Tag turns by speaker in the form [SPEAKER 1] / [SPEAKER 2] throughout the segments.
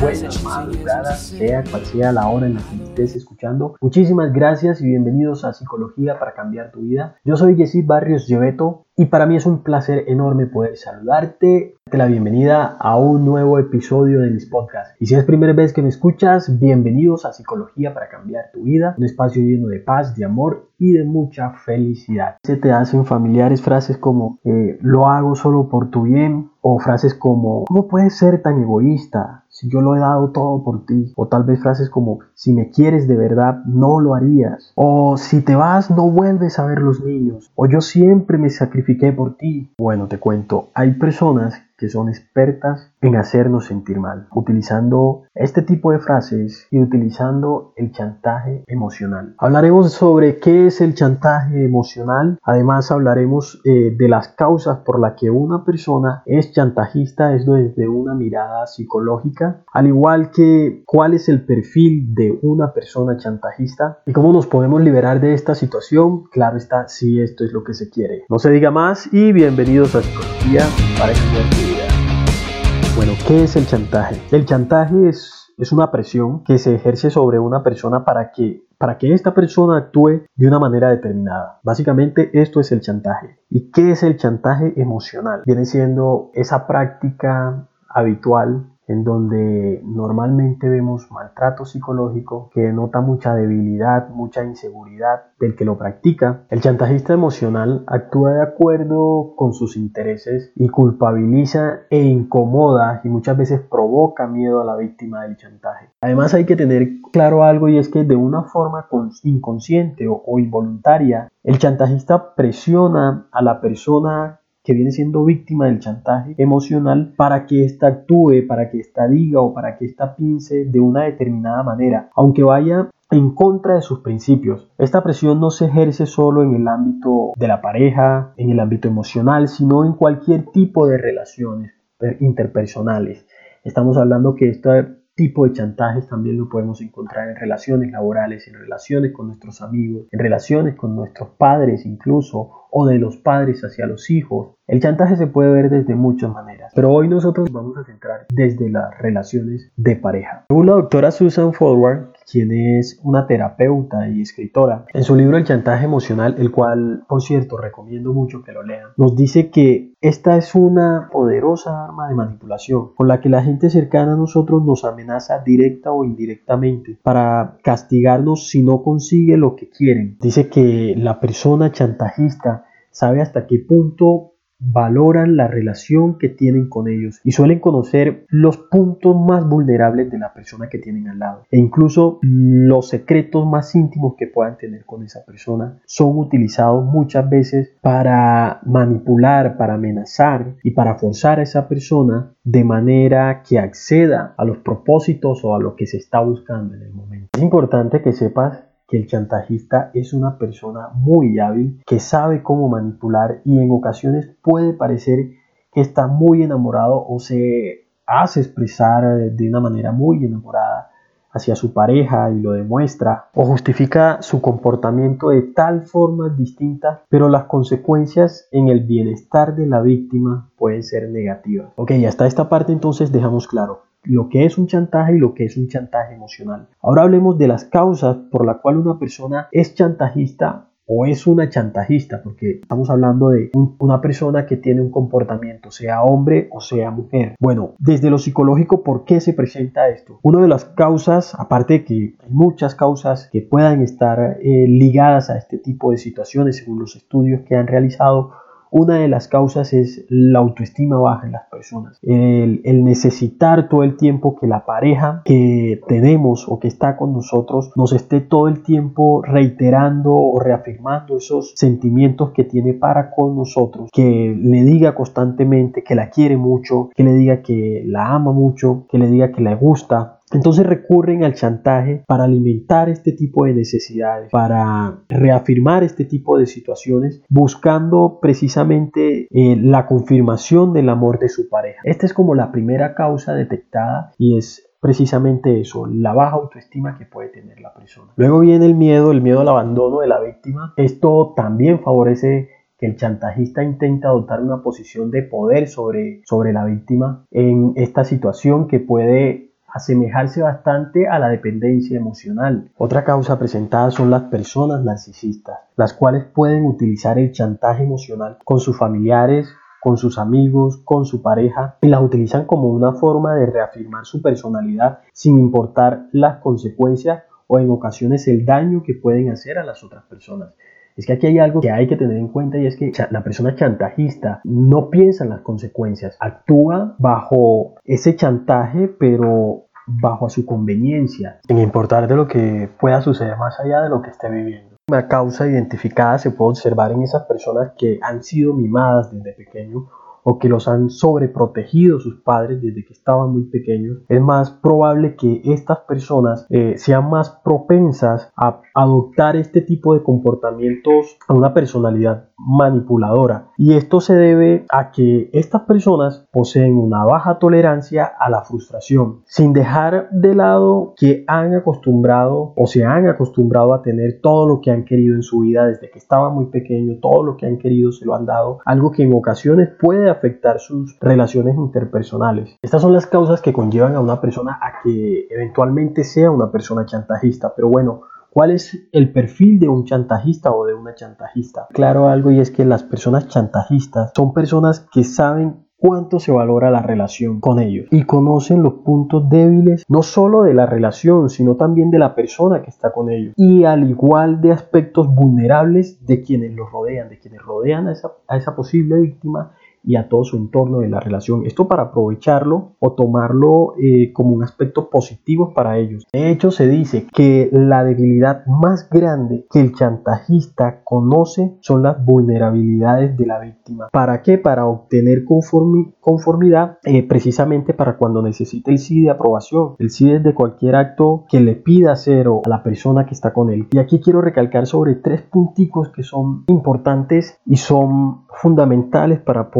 [SPEAKER 1] buenas madrugadas, sea cual sea la hora en la que estés escuchando. Muchísimas gracias y bienvenidos a Psicología para cambiar tu vida. Yo soy Yesid Barrios Lleveto y para mí es un placer enorme poder saludarte, darte la bienvenida a un nuevo episodio de mis podcasts. Y si es primera vez que me escuchas, bienvenidos a Psicología para cambiar tu vida, un espacio lleno de paz, de amor y de mucha felicidad. Se te hacen familiares frases como eh, lo hago solo por tu bien o frases como ¿cómo puedes ser tan egoísta? Si yo lo he dado todo por ti. O tal vez frases como, si me quieres de verdad, no lo harías. O si te vas, no vuelves a ver los niños. O yo siempre me sacrifiqué por ti. Bueno, te cuento, hay personas que son expertas en hacernos sentir mal, utilizando este tipo de frases y utilizando el chantaje emocional. Hablaremos sobre qué es el chantaje emocional, además hablaremos eh, de las causas por las que una persona es chantajista, es desde una mirada psicológica, al igual que cuál es el perfil de una persona chantajista y cómo nos podemos liberar de esta situación, claro está, si esto es lo que se quiere. No se diga más y bienvenidos a Psicología para bueno, ¿qué es el chantaje? El chantaje es, es una presión que se ejerce sobre una persona para que, para que esta persona actúe de una manera determinada. Básicamente esto es el chantaje. ¿Y qué es el chantaje emocional? Viene siendo esa práctica habitual en donde normalmente vemos maltrato psicológico que denota mucha debilidad, mucha inseguridad del que lo practica. El chantajista emocional actúa de acuerdo con sus intereses y culpabiliza e incomoda y muchas veces provoca miedo a la víctima del chantaje. Además hay que tener claro algo y es que de una forma inconsciente o involuntaria, el chantajista presiona a la persona que viene siendo víctima del chantaje emocional para que ésta actúe, para que ésta diga o para que ésta piense de una determinada manera, aunque vaya en contra de sus principios. Esta presión no se ejerce solo en el ámbito de la pareja, en el ámbito emocional, sino en cualquier tipo de relaciones interpersonales. Estamos hablando que este tipo de chantajes también lo podemos encontrar en relaciones laborales, en relaciones con nuestros amigos, en relaciones con nuestros padres incluso, o de los padres hacia los hijos. El chantaje se puede ver desde muchas maneras, pero hoy nosotros vamos a centrar desde las relaciones de pareja. Según la doctora Susan Forward, quien es una terapeuta y escritora, en su libro El chantaje emocional, el cual, por cierto, recomiendo mucho que lo lean, nos dice que esta es una poderosa arma de manipulación con la que la gente cercana a nosotros nos amenaza directa o indirectamente para castigarnos si no consigue lo que quieren. Dice que la persona chantajista sabe hasta qué punto valoran la relación que tienen con ellos y suelen conocer los puntos más vulnerables de la persona que tienen al lado e incluso los secretos más íntimos que puedan tener con esa persona son utilizados muchas veces para manipular, para amenazar y para forzar a esa persona de manera que acceda a los propósitos o a lo que se está buscando en el momento. Es importante que sepas que el chantajista es una persona muy hábil que sabe cómo manipular y en ocasiones puede parecer que está muy enamorado o se hace expresar de una manera muy enamorada hacia su pareja y lo demuestra o justifica su comportamiento de tal forma distinta, pero las consecuencias en el bienestar de la víctima pueden ser negativas. Ok, hasta esta parte entonces dejamos claro lo que es un chantaje y lo que es un chantaje emocional. Ahora hablemos de las causas por la cual una persona es chantajista o es una chantajista, porque estamos hablando de una persona que tiene un comportamiento, sea hombre o sea mujer. Bueno, desde lo psicológico, ¿por qué se presenta esto? Una de las causas, aparte de que hay muchas causas que puedan estar eh, ligadas a este tipo de situaciones según los estudios que han realizado, una de las causas es la autoestima baja en las personas. El, necesitar todo el tiempo que la pareja que tenemos o que está con nosotros nos esté todo el tiempo reiterando o reafirmando esos sentimientos que tiene para con nosotros. Que le diga constantemente que la quiere mucho, que le diga que la ama mucho, que le diga que le gusta Entonces recurren al chantaje para alimentar este tipo de necesidades, para reafirmar este tipo de situaciones, buscando precisamente eh, la confirmación del amor de su pareja. Esta es como la primera causa detectada y es precisamente eso, la baja autoestima que puede tener la persona. Luego viene el miedo, el miedo al abandono de la víctima. Esto también favorece que el chantajista intenta adoptar una posición de poder sobre, sobre la víctima en esta situación que puede asemejarse bastante a la dependencia emocional. Otra causa presentada son las personas narcisistas, las cuales pueden utilizar el chantaje emocional con sus familiares, con sus amigos, con su pareja y las utilizan como una forma de reafirmar su personalidad sin importar las consecuencias o en ocasiones el daño que pueden hacer a las otras personas. Es que aquí hay algo que hay que tener en cuenta y es que la persona chantajista no piensa en las consecuencias, actúa bajo ese chantaje pero bajo su conveniencia, sin importar de lo que pueda suceder más allá de lo que esté viviendo. Una causa identificada se puede observar en esas personas que han sido mimadas desde pequeño o que los han sobreprotegido sus padres desde que estaban muy pequeños, es más probable que estas personas eh, sean más propensas a adoptar este tipo de comportamientos a una personalidad manipuladora. Y esto se debe a que estas personas poseen una baja tolerancia a la frustración, sin dejar de lado que han acostumbrado o se han acostumbrado a tener todo lo que han querido en su vida desde que estaban muy pequeños, todo lo que han querido se lo han dado, algo que en ocasiones puede afectar sus relaciones interpersonales. Estas son las causas que conllevan a una persona a que eventualmente sea una persona chantajista, pero bueno, ¿Cuál es el perfil de un chantajista o de una chantajista? Claro algo y es que las personas chantajistas son personas que saben cuánto se valora la relación con ellos y conocen los puntos débiles no solo de la relación sino también de la persona que está con ellos y al igual de aspectos vulnerables de quienes los rodean, de quienes rodean a esa, a esa posible víctima y a todo su entorno de la relación. Esto para aprovecharlo o tomarlo eh, como un aspecto positivo para ellos. De hecho, se dice que la debilidad más grande que el chantajista conoce son las vulnerabilidades de la víctima. ¿Para qué? Para obtener conformidad eh, precisamente para cuando necesite el sí de aprobación. El sí de cualquier acto que le pida hacer a la persona que está con él. Y aquí quiero recalcar sobre tres punticos que son importantes y son fundamentales para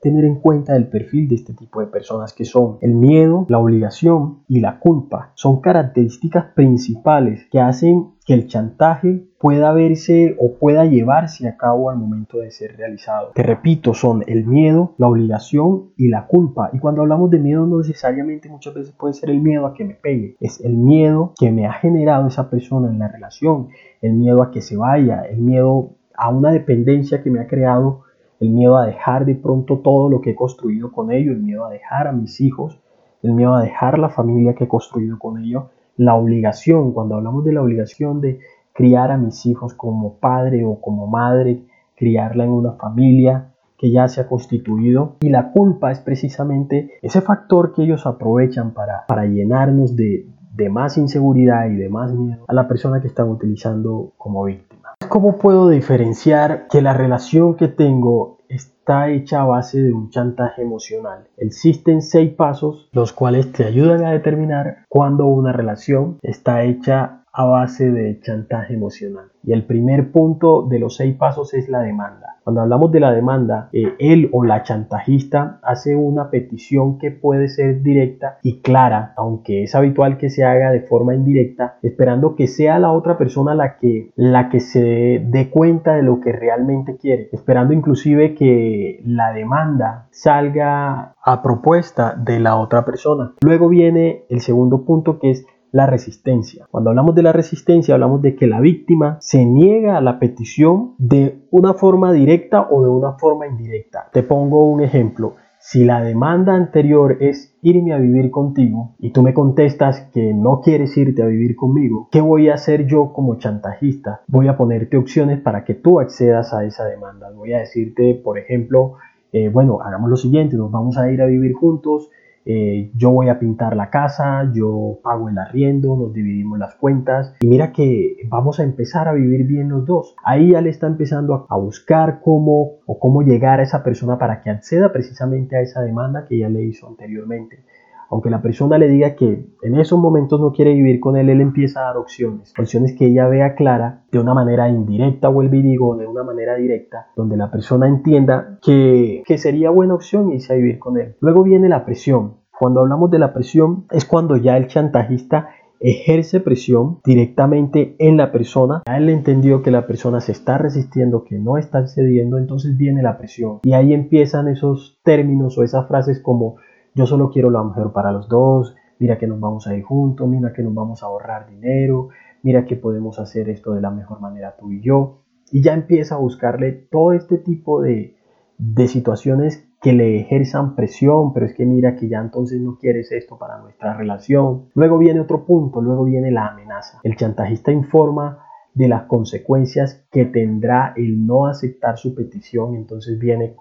[SPEAKER 1] tener en cuenta el perfil de este tipo de personas que son el miedo, la obligación y la culpa. Son características principales que hacen que el chantaje pueda verse o pueda llevarse a cabo al momento de ser realizado. Te repito, son el miedo, la obligación y la culpa. Y cuando hablamos de miedo no necesariamente muchas veces puede ser el miedo a que me pegue, es el miedo que me ha generado esa persona en la relación, el miedo a que se vaya, el miedo a una dependencia que me ha creado el miedo a dejar de pronto todo lo que he construido con ello, el miedo a dejar a mis hijos, el miedo a dejar la familia que he construido con ello, la obligación, cuando hablamos de la obligación de criar a mis hijos como padre o como madre, criarla en una familia que ya se ha constituido y la culpa es precisamente ese factor que ellos aprovechan para, para llenarnos de, de más inseguridad y de más miedo a la persona que están utilizando como víctima. ¿Cómo puedo diferenciar que la relación que tengo está hecha a base de un chantaje emocional? Existen seis pasos los cuales te ayudan a determinar cuando una relación está hecha a base de chantaje emocional. Y el primer punto de los seis pasos es la demanda. Cuando hablamos de la demanda, eh, él o la chantajista hace una petición que puede ser directa y clara, aunque es habitual que se haga de forma indirecta, esperando que sea la otra persona la que, la que se dé cuenta de lo que realmente quiere, esperando inclusive que la demanda salga a propuesta de la otra persona. Luego viene el segundo punto que es la resistencia. Cuando hablamos de la resistencia, hablamos de que la víctima se niega a la petición de una forma directa o de una forma indirecta. Te pongo un ejemplo. Si la demanda anterior es irme a vivir contigo y tú me contestas que no quieres irte a vivir conmigo, ¿qué voy a hacer yo como chantajista? Voy a ponerte opciones para que tú accedas a esa demanda. Voy a decirte, por ejemplo, eh, bueno, hagamos lo siguiente, nos vamos a ir a vivir juntos, eh, yo voy a pintar la casa, yo pago el arriendo, nos dividimos las cuentas y mira que vamos a empezar a vivir bien los dos. Ahí ya le está empezando a, buscar cómo o cómo llegar a esa persona para que acceda precisamente a esa demanda que ya le hizo anteriormente. Aunque la persona le diga que en esos momentos no quiere vivir con él, él empieza a dar opciones. Opciones que ella vea clara de una manera indirecta, o el digo, de una manera directa, donde la persona entienda que, que sería buena opción irse a vivir con él. Luego viene la presión. Cuando hablamos de la presión es cuando ya el chantajista ejerce presión directamente en la persona. Ya él entendió que la persona se está resistiendo, que no está cediendo, entonces viene la presión. Y ahí empiezan esos términos o esas frases como yo solo quiero lo mejor para los dos, mira que nos vamos a ir juntos, mira que nos vamos a ahorrar dinero, mira que podemos hacer esto de la mejor manera tú y yo. Y ya empieza a buscarle todo este tipo de, de situaciones que le ejerzan presión, pero es que mira que ya entonces no quieres esto para nuestra relación. Luego viene otro punto, luego viene la amenaza. El chantajista informa de las consecuencias que tendrá el no aceptar su petición, entonces viene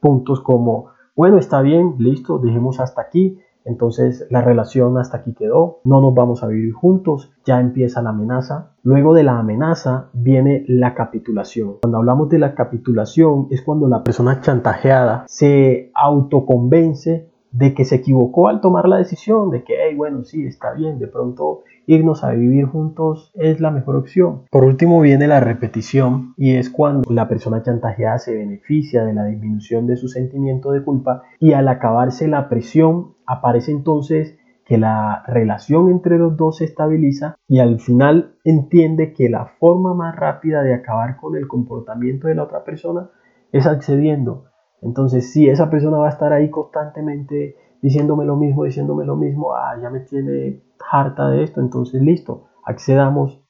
[SPEAKER 1] puntos como bueno, está bien, listo, dejemos hasta aquí. Entonces la relación hasta aquí quedó, no nos vamos a vivir juntos, ya empieza la amenaza. Luego de la amenaza viene la capitulación. Cuando hablamos de la capitulación es cuando la persona chantajeada se autoconvence de que se equivocó al tomar la decisión, de que, hey, bueno, sí, está bien, de pronto irnos a vivir juntos es la mejor opción. Por último viene la repetición y es cuando la persona chantajeada se beneficia de la disminución de su sentimiento de culpa y al acabarse la presión aparece entonces que la relación entre los dos se estabiliza y al final entiende que la forma más rápida de acabar con el comportamiento de la otra persona es accediendo. Entonces, si esa persona va a estar ahí constantemente diciéndome lo mismo, diciéndome lo mismo, ah, ya me tiene harta de esto, entonces listo, accedamos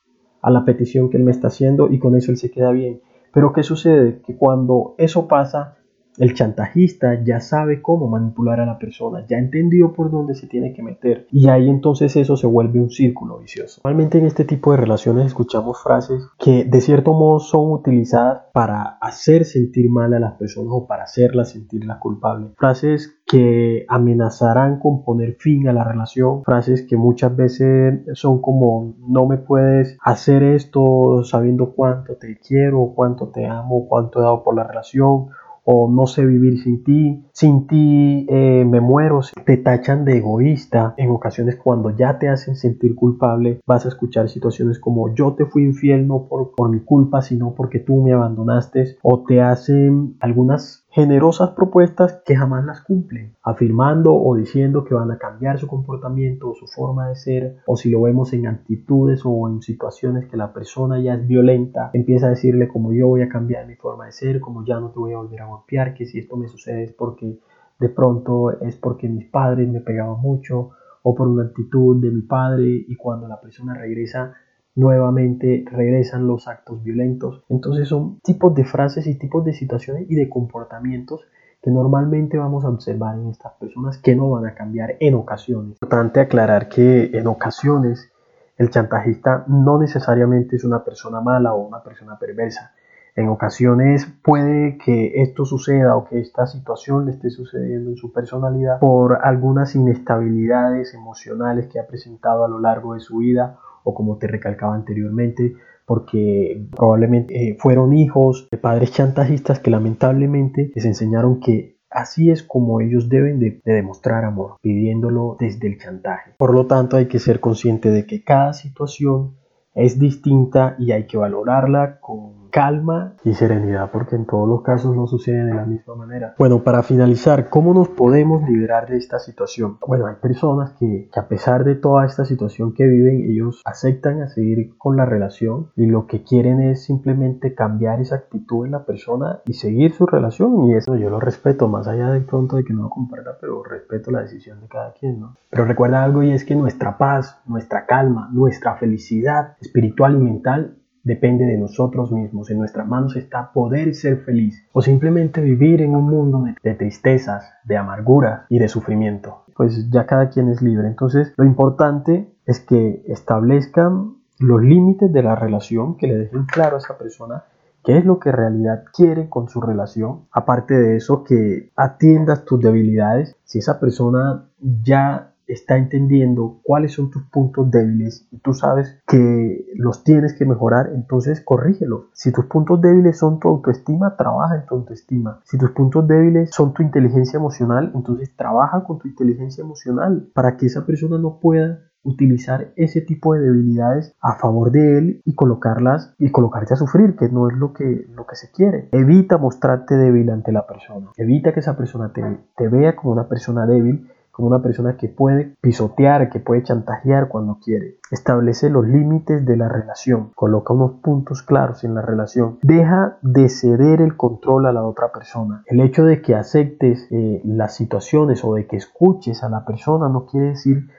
[SPEAKER 1] a la petición que él me está haciendo y con eso él se queda bien. Pero ¿qué sucede? Que cuando eso pasa, el chantajista ya sabe cómo manipular a la persona, ya entendió por dónde se tiene que meter y ahí entonces eso se vuelve un círculo vicioso. Normalmente en este tipo de relaciones escuchamos frases que de cierto modo son utilizadas para hacer sentir mal a las personas o para hacerlas sentir la culpable. Frases que amenazarán con poner fin a la relación, frases que muchas veces son como no me puedes hacer esto sabiendo cuánto te quiero, cuánto te amo, cuánto he dado por la relación o no sé vivir sin ti, sin ti eh, me muero, te tachan de egoísta. En ocasiones cuando ya te hacen sentir culpable vas a escuchar situaciones como yo te fui infiel no por, por mi culpa, sino porque tú me abandonaste o te hacen algunas generosas propuestas que jamás las cumplen, afirmando o diciendo que van a cambiar su comportamiento o su forma de ser, o si lo vemos en actitudes o en situaciones que la persona ya es violenta, empieza a decirle como yo voy a cambiar mi forma de ser, como ya no te voy a volver a golpear, que si esto me sucede es porque de pronto es porque mis padres me pegaban mucho o por una actitud de mi padre y cuando la persona regresa nuevamente regresan los actos violentos. Entonces son tipos de frases y tipos de situaciones y de comportamientos que normalmente vamos a observar en estas personas que no van a cambiar en ocasiones. Es importante aclarar que en ocasiones el chantajista no necesariamente es una persona mala o una persona perversa. En ocasiones puede que esto suceda o que esta situación le esté sucediendo en su personalidad por algunas inestabilidades emocionales que ha presentado a lo largo de su vida o como te recalcaba anteriormente, porque probablemente eh, fueron hijos de padres chantajistas que lamentablemente les enseñaron que así es como ellos deben de, de, demostrar amor, pidiéndolo desde el chantaje. Por lo tanto, hay que ser consciente de que cada situación es distinta y hay que valorarla con calma y serenidad, porque en todos los casos no sucede de la misma manera. Bueno, para finalizar, ¿cómo nos podemos liberar de esta situación? Bueno, hay personas que, a pesar de toda esta situación que viven, ellos aceptan seguir con la relación y lo que quieren es simplemente cambiar esa actitud en la persona y seguir su relación y eso yo lo respeto, más allá de pronto de que no lo comparta, pero respeto la decisión de cada quien, ¿no? Pero recuerda algo y es que nuestra paz, nuestra calma, nuestra felicidad espiritual y mental depende de nosotros mismos. En nuestras manos está poder ser feliz o simplemente vivir en un mundo de, tristezas, de amargura y de sufrimiento. Pues ya cada quien es libre. Entonces lo importante es que establezcan los límites de la relación, que le dejen claro a esa persona qué es lo que en realidad quiere con su relación. Aparte de eso, que atiendas tus debilidades. Si esa persona ya está entendiendo cuáles son tus puntos débiles y tú sabes que los tienes que mejorar, entonces corrígelos. Si tus puntos débiles son tu autoestima, trabaja en tu autoestima. Si tus puntos débiles son tu inteligencia emocional, entonces trabaja con tu inteligencia emocional para que esa persona no pueda utilizar ese tipo de debilidades a favor de él y colocarlas y colocarte a sufrir, que no es lo que, lo que se quiere. Evita mostrarte débil ante la persona. Evita que esa persona te, te vea como una persona débil como una persona que puede pisotear, que puede chantajear cuando quiere. Establece los límites de la relación, coloca unos puntos claros en la relación. Deja de ceder el control a la otra persona. El hecho de que aceptes eh, las situaciones o de que escuches a la persona no quiere decir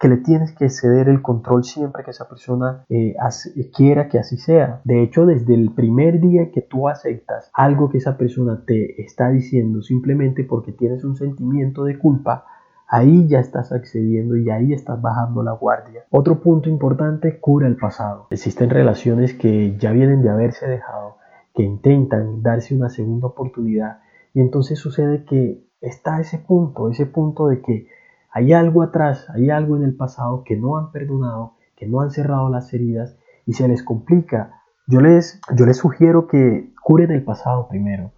[SPEAKER 1] que le tienes que ceder el control siempre que esa persona eh, quiera que así sea. De hecho, desde el primer día que tú aceptas algo que esa persona te está diciendo simplemente porque tienes un sentimiento de culpa, ahí ya estás accediendo y ahí estás bajando la guardia. Otro punto importante, cura el pasado. Existen relaciones que ya vienen de haberse dejado, que intentan darse una segunda oportunidad y entonces sucede que está ese punto, ese punto de que hay algo atrás, hay algo en el pasado que no han perdonado, que no han cerrado las heridas y se les complica. Yo les, yo les sugiero que curen el pasado primero,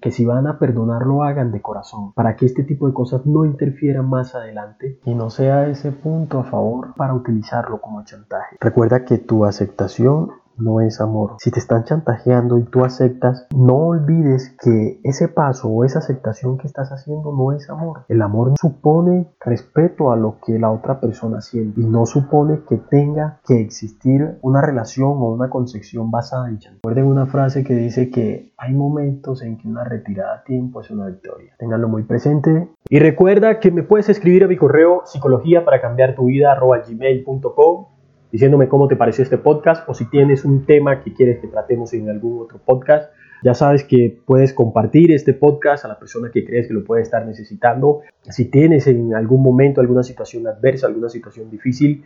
[SPEAKER 1] que si van a perdonar lo hagan de corazón, para que este tipo de cosas no interfieran más adelante y no sea ese punto a favor para utilizarlo como chantaje. Recuerda que tu aceptación no es amor. Si te están chantajeando y tú aceptas, no olvides que ese paso o esa aceptación que estás haciendo no es amor. El amor supone respeto a lo que la otra persona siente y no supone que tenga que existir una relación o una concepción basada en chantaje. Recuerden una frase que dice que hay momentos en que una retirada a tiempo es una victoria. Ténganlo muy presente. Y recuerda que me puedes escribir a mi correo psicología para cambiar tu vida gmail.com diciéndome cómo te pareció este podcast o si tienes un tema que quieres que tratemos en algún otro podcast. Ya sabes que puedes compartir este podcast a la persona que crees que lo puede estar necesitando. Si tienes en algún momento alguna situación adversa, alguna situación difícil,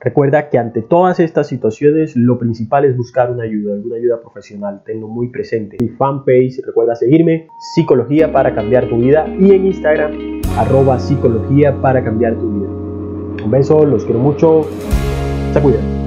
[SPEAKER 1] recuerda que ante todas estas situaciones lo principal es buscar una ayuda, alguna ayuda profesional. Tenlo muy presente. Mi fanpage, recuerda seguirme, Psicología para cambiar tu vida y en Instagram, arroba psicología para cambiar tu vida. Un beso, los quiero mucho. 再不远。